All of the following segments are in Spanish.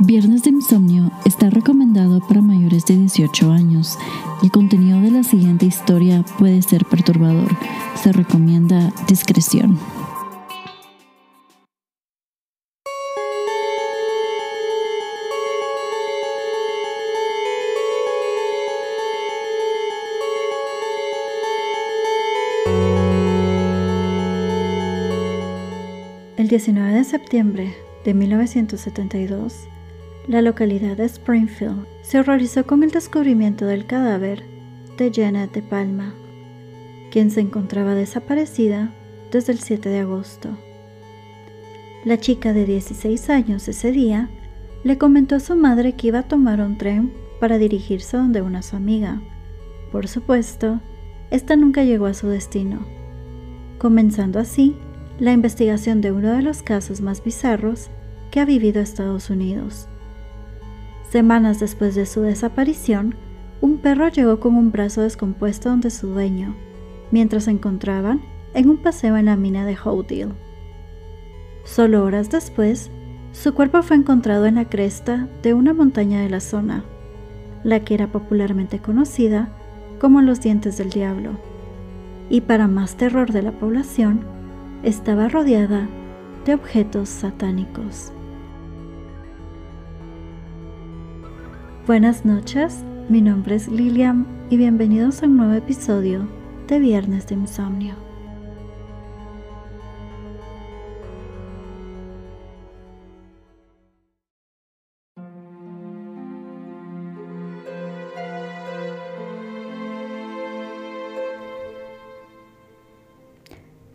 Viernes de Insomnio está recomendado para mayores de 18 años. El contenido de la siguiente historia puede ser perturbador. Se recomienda discreción. El 19 de septiembre de 1972, la localidad de Springfield se horrorizó con el descubrimiento del cadáver de Janet de Palma, quien se encontraba desaparecida desde el 7 de agosto. La chica de 16 años ese día le comentó a su madre que iba a tomar un tren para dirigirse donde una su amiga. Por supuesto, esta nunca llegó a su destino, comenzando así la investigación de uno de los casos más bizarros que ha vivido Estados Unidos. Semanas después de su desaparición, un perro llegó con un brazo descompuesto donde su dueño, mientras se encontraban en un paseo en la mina de Howdale. Solo horas después, su cuerpo fue encontrado en la cresta de una montaña de la zona, la que era popularmente conocida como los dientes del diablo. Y para más terror de la población, estaba rodeada de objetos satánicos. Buenas noches, mi nombre es Lilian y bienvenidos a un nuevo episodio de Viernes de Insomnio.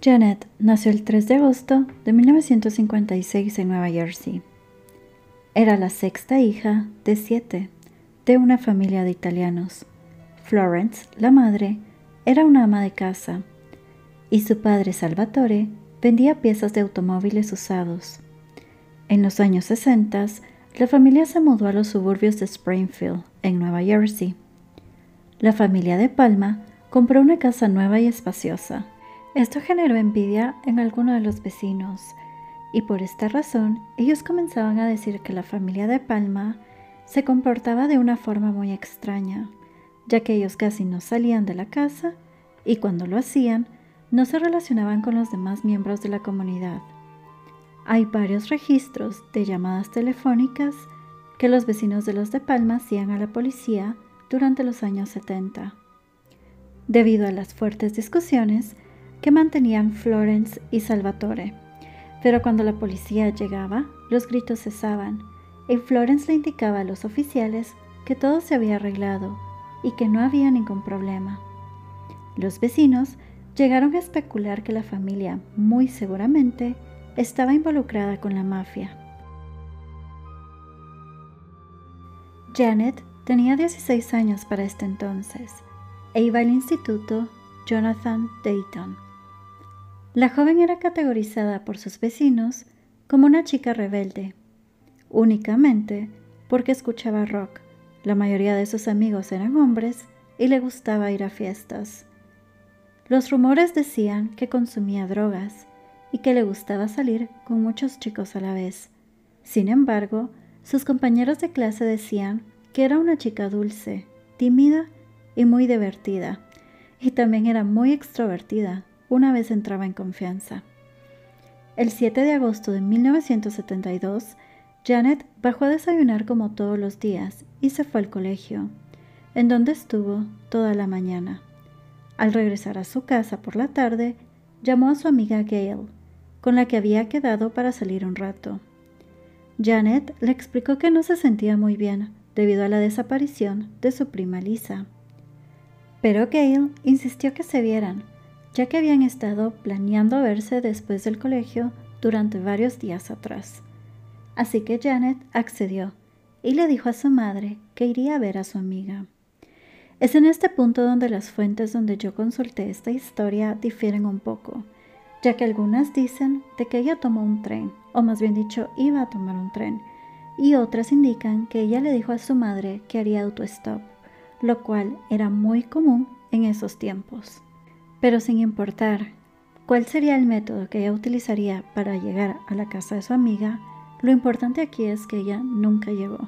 Janet nació el 3 de agosto de 1956 en Nueva Jersey. Era la sexta hija de siete de una familia de italianos. Florence, la madre, era una ama de casa y su padre Salvatore vendía piezas de automóviles usados. En los años 60, la familia se mudó a los suburbios de Springfield, en Nueva Jersey. La familia de Palma compró una casa nueva y espaciosa. Esto generó envidia en algunos de los vecinos y por esta razón ellos comenzaban a decir que la familia de Palma se comportaba de una forma muy extraña, ya que ellos casi no salían de la casa y cuando lo hacían no se relacionaban con los demás miembros de la comunidad. Hay varios registros de llamadas telefónicas que los vecinos de los de Palma hacían a la policía durante los años 70. Debido a las fuertes discusiones que mantenían Florence y Salvatore. Pero cuando la policía llegaba, los gritos cesaban y Florence le indicaba a los oficiales que todo se había arreglado y que no había ningún problema. Los vecinos llegaron a especular que la familia muy seguramente estaba involucrada con la mafia. Janet tenía 16 años para este entonces e iba al instituto Jonathan Dayton. La joven era categorizada por sus vecinos como una chica rebelde únicamente porque escuchaba rock. La mayoría de sus amigos eran hombres y le gustaba ir a fiestas. Los rumores decían que consumía drogas y que le gustaba salir con muchos chicos a la vez. Sin embargo, sus compañeros de clase decían que era una chica dulce, tímida y muy divertida, y también era muy extrovertida una vez entraba en confianza. El 7 de agosto de 1972, Janet bajó a desayunar como todos los días y se fue al colegio, en donde estuvo toda la mañana. Al regresar a su casa por la tarde, llamó a su amiga Gail, con la que había quedado para salir un rato. Janet le explicó que no se sentía muy bien debido a la desaparición de su prima Lisa. Pero Gail insistió que se vieran, ya que habían estado planeando verse después del colegio durante varios días atrás. Así que Janet accedió y le dijo a su madre que iría a ver a su amiga. Es en este punto donde las fuentes donde yo consulté esta historia difieren un poco, ya que algunas dicen de que ella tomó un tren, o más bien dicho, iba a tomar un tren, y otras indican que ella le dijo a su madre que haría autostop, lo cual era muy común en esos tiempos. Pero sin importar cuál sería el método que ella utilizaría para llegar a la casa de su amiga, Lo importante aquí es que ella nunca llegó.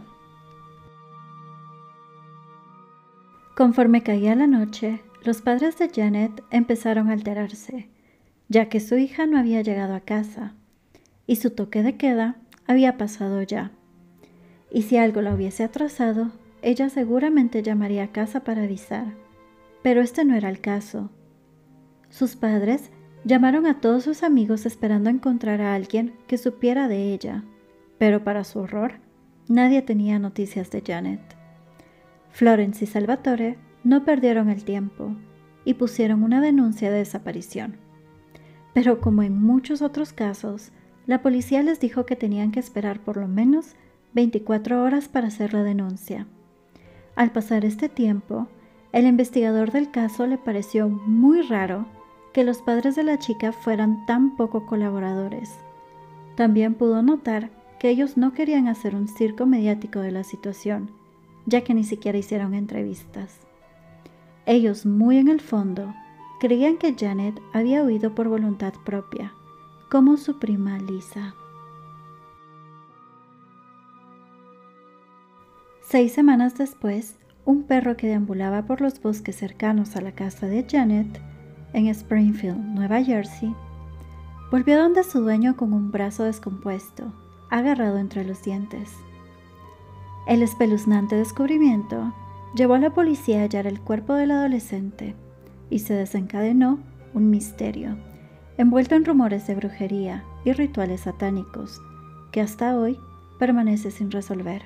Conforme caía la noche, los padres de Janet empezaron a alterarse, ya que su hija no había llegado a casa y su toque de queda había pasado ya. Y si algo la hubiese atrasado, ella seguramente llamaría a casa para avisar. Pero este no era el caso. Sus padres llamaron a todos sus amigos esperando encontrar a alguien que supiera de ella, pero para su horror, nadie tenía noticias de Janet. Florence y Salvatore no perdieron el tiempo y pusieron una denuncia de desaparición. Pero como en muchos otros casos, la policía les dijo que tenían que esperar por lo menos 24 horas para hacer la denuncia. Al pasar este tiempo, el investigador del caso le pareció muy raro que los padres de la chica fueran tan poco colaboradores. También pudo notar ellos no querían hacer un circo mediático de la situación ya que ni siquiera hicieron entrevistas. Ellos, muy en el fondo, creían que Janet había huido por voluntad propia, como su prima Lisa. Seis semanas después, un perro que deambulaba por los bosques cercanos a la casa de Janet, en Springfield, Nueva Jersey, volvió donde su dueño con un brazo descompuesto, agarrado entre los dientes. El espeluznante descubrimiento llevó a la policía a hallar el cuerpo del adolescente y se desencadenó un misterio, envuelto en rumores de brujería y rituales satánicos, que hasta hoy permanece sin resolver.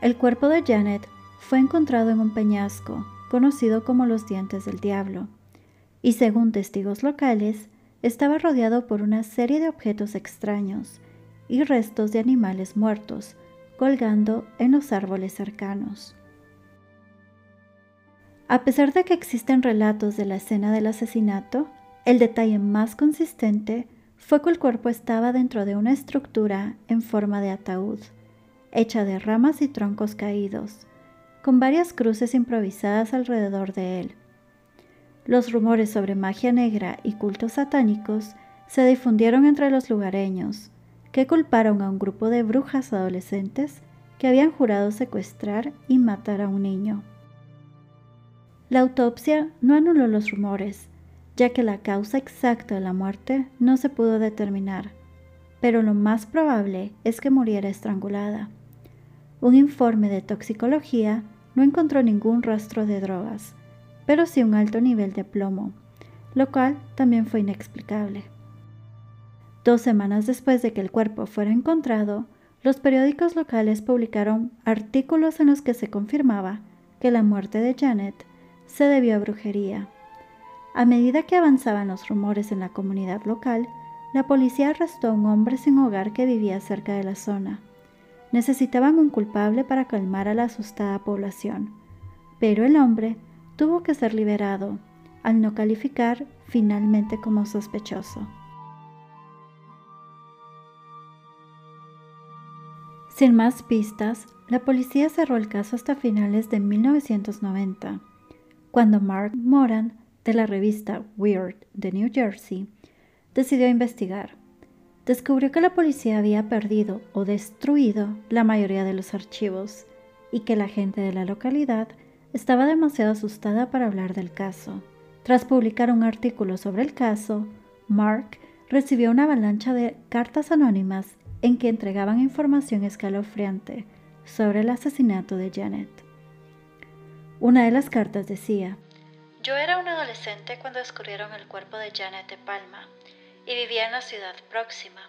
El cuerpo de Janet fue encontrado en un peñasco conocido como los dientes del diablo, y según testigos locales, estaba rodeado por una serie de objetos extraños y restos de animales muertos, colgando en los árboles cercanos. A pesar de que existen relatos de la escena del asesinato, el detalle más consistente fue que el cuerpo estaba dentro de una estructura en forma de ataúd, hecha de ramas y troncos caídos, con varias cruces improvisadas alrededor de él. Los rumores sobre magia negra y cultos satánicos se difundieron entre los lugareños, que culparon a un grupo de brujas adolescentes que habían jurado secuestrar y matar a un niño. La autopsia no anuló los rumores, ya que la causa exacta de la muerte no se pudo determinar, pero lo más probable es que muriera estrangulada. Un informe de toxicología no encontró ningún rastro de drogas, pero sí un alto nivel de plomo, lo cual también fue inexplicable. Dos semanas después de que el cuerpo fuera encontrado, los periódicos locales publicaron artículos en los que se confirmaba que la muerte de Janet se debió a brujería. A medida que avanzaban los rumores en la comunidad local, la policía arrestó a un hombre sin hogar que vivía cerca de la zona. Necesitaban un culpable para calmar a la asustada población, pero el hombre tuvo que ser liberado al no calificar finalmente como sospechoso. Sin más pistas, la policía cerró el caso hasta finales de 1990, cuando Mark Moran, de la revista Weird de New Jersey, decidió investigar. Descubrió que la policía había perdido o destruido la mayoría de los archivos y que la gente de la localidad estaba demasiado asustada para hablar del caso. Tras publicar un artículo sobre el caso, Mark recibió una avalancha de cartas anónimas en que entregaban información escalofriante sobre el asesinato de Janet. Una de las cartas decía, Yo era un adolescente cuando descubrieron el cuerpo de Janet de Palma y vivía en la ciudad próxima.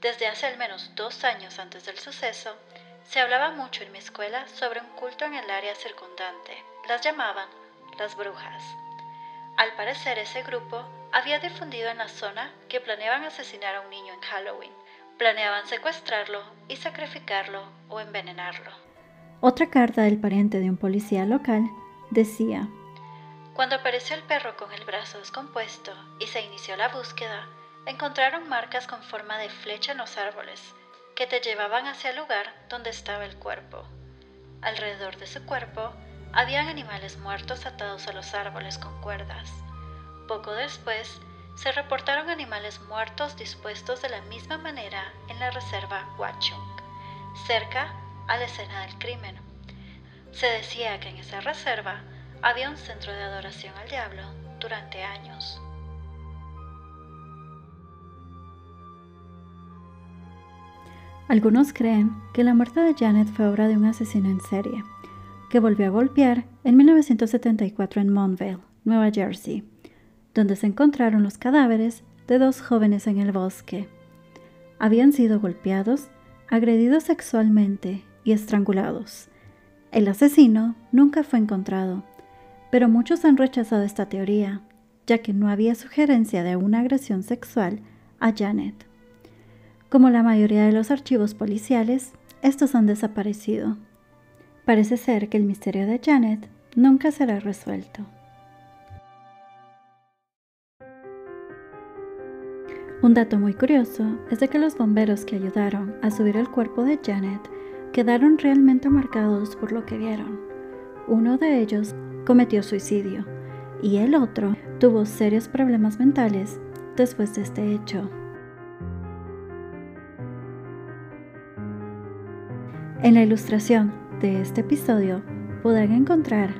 Desde hace al menos dos años antes del suceso, se hablaba mucho en mi escuela sobre un culto en el área circundante. Las llamaban las brujas. Al parecer ese grupo había difundido en la zona que planeaban asesinar a un niño en Halloween Planeaban secuestrarlo y sacrificarlo o envenenarlo. Otra carta del pariente de un policía local decía, Cuando apareció el perro con el brazo descompuesto y se inició la búsqueda, encontraron marcas con forma de flecha en los árboles que te llevaban hacia el lugar donde estaba el cuerpo. Alrededor de su cuerpo habían animales muertos atados a los árboles con cuerdas. Poco después, se reportaron animales muertos dispuestos de la misma manera en la reserva Watchung, cerca a la escena del crimen. Se decía que en esa reserva había un centro de adoración al diablo durante años. Algunos creen que la muerte de Janet fue obra de un asesino en serie, que volvió a golpear en 1974 en Montvale, Nueva Jersey, donde se encontraron los cadáveres de dos jóvenes en el bosque. Habían sido golpeados, agredidos sexualmente y estrangulados. El asesino nunca fue encontrado, pero muchos han rechazado esta teoría, ya que no había sugerencia de una agresión sexual a Janet. Como la mayoría de los archivos policiales, estos han desaparecido. Parece ser que el misterio de Janet nunca será resuelto. Un dato muy curioso es de que los bomberos que ayudaron a subir el cuerpo de Janet quedaron realmente marcados por lo que vieron. Uno de ellos cometió suicidio y el otro tuvo serios problemas mentales después de este hecho. En la ilustración de este episodio podrán encontrar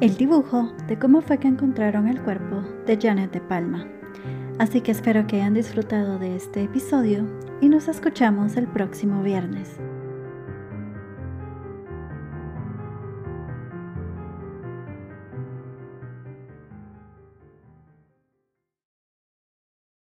el dibujo de cómo fue que encontraron el cuerpo de Janet de Palma. Así que espero que hayan disfrutado de este episodio y nos escuchamos el próximo viernes.